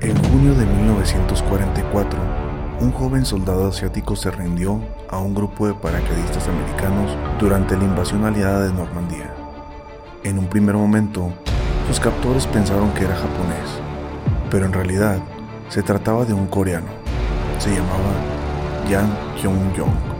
En junio de 1944, un joven soldado asiático se rindió a un grupo de paracaidistas americanos durante la invasión aliada de Normandía. En un primer momento, sus captores pensaron que era japonés, pero en realidad se trataba de un coreano. Se llamaba Yang Kyung-yong.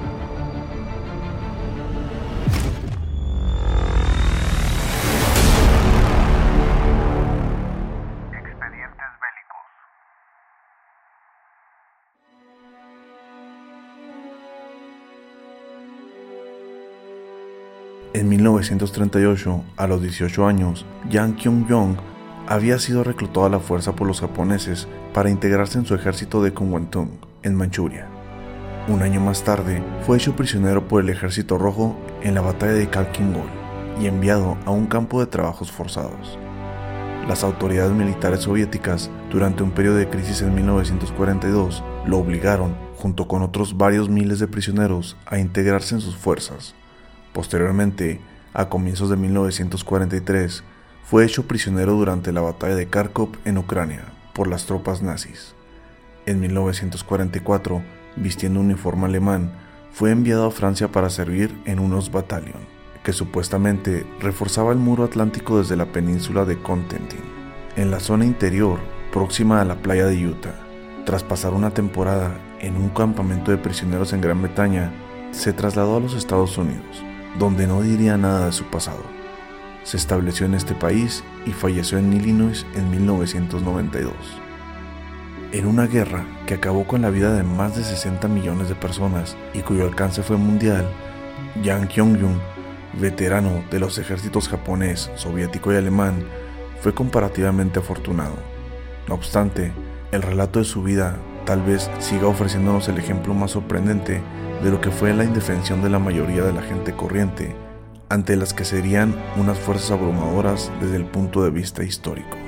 En 1938, a los 18 años, Yang Kyung-yong había sido reclutado a la fuerza por los japoneses para integrarse en su ejército de Kongwantung, en Manchuria. Un año más tarde, fue hecho prisionero por el Ejército Rojo en la batalla de Kalkingol y enviado a un campo de trabajos forzados. Las autoridades militares soviéticas, durante un periodo de crisis en 1942, lo obligaron, junto con otros varios miles de prisioneros, a integrarse en sus fuerzas Posteriormente, a comienzos de 1943, fue hecho prisionero durante la batalla de Kharkov en Ucrania por las tropas nazis. En 1944, vistiendo un uniforme alemán, fue enviado a Francia para servir en unos batallón, que supuestamente reforzaba el muro atlántico desde la península de Contentin, en la zona interior próxima a la playa de Utah. Tras pasar una temporada en un campamento de prisioneros en Gran Bretaña, se trasladó a los Estados Unidos, donde no diría nada de su pasado. Se estableció en este país y falleció en Illinois en 1992. En una guerra que acabó con la vida de más de 60 millones de personas y cuyo alcance fue mundial, Yang Kyung-jung, veterano de los ejércitos japonés, soviético y alemán, fue comparativamente afortunado. No obstante, el relato de su vida tal vez siga ofreciéndonos el ejemplo más sorprendente de lo que fue la indefensión de la mayoría de la gente corriente ante las que serían unas fuerzas abrumadoras desde el punto de vista histórico.